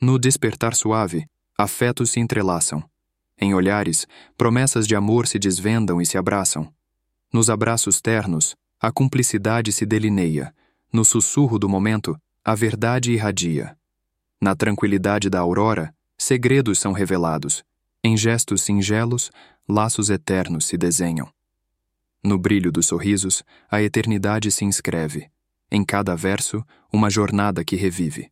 No despertar suave, afetos se entrelaçam. Em olhares, promessas de amor se desvendam e se abraçam. Nos abraços ternos, a cumplicidade se delineia. No sussurro do momento, a verdade irradia. Na tranquilidade da aurora, segredos são revelados. Em gestos singelos, laços eternos se desenham. No brilho dos sorrisos, a eternidade se inscreve. Em cada verso, uma jornada que revive.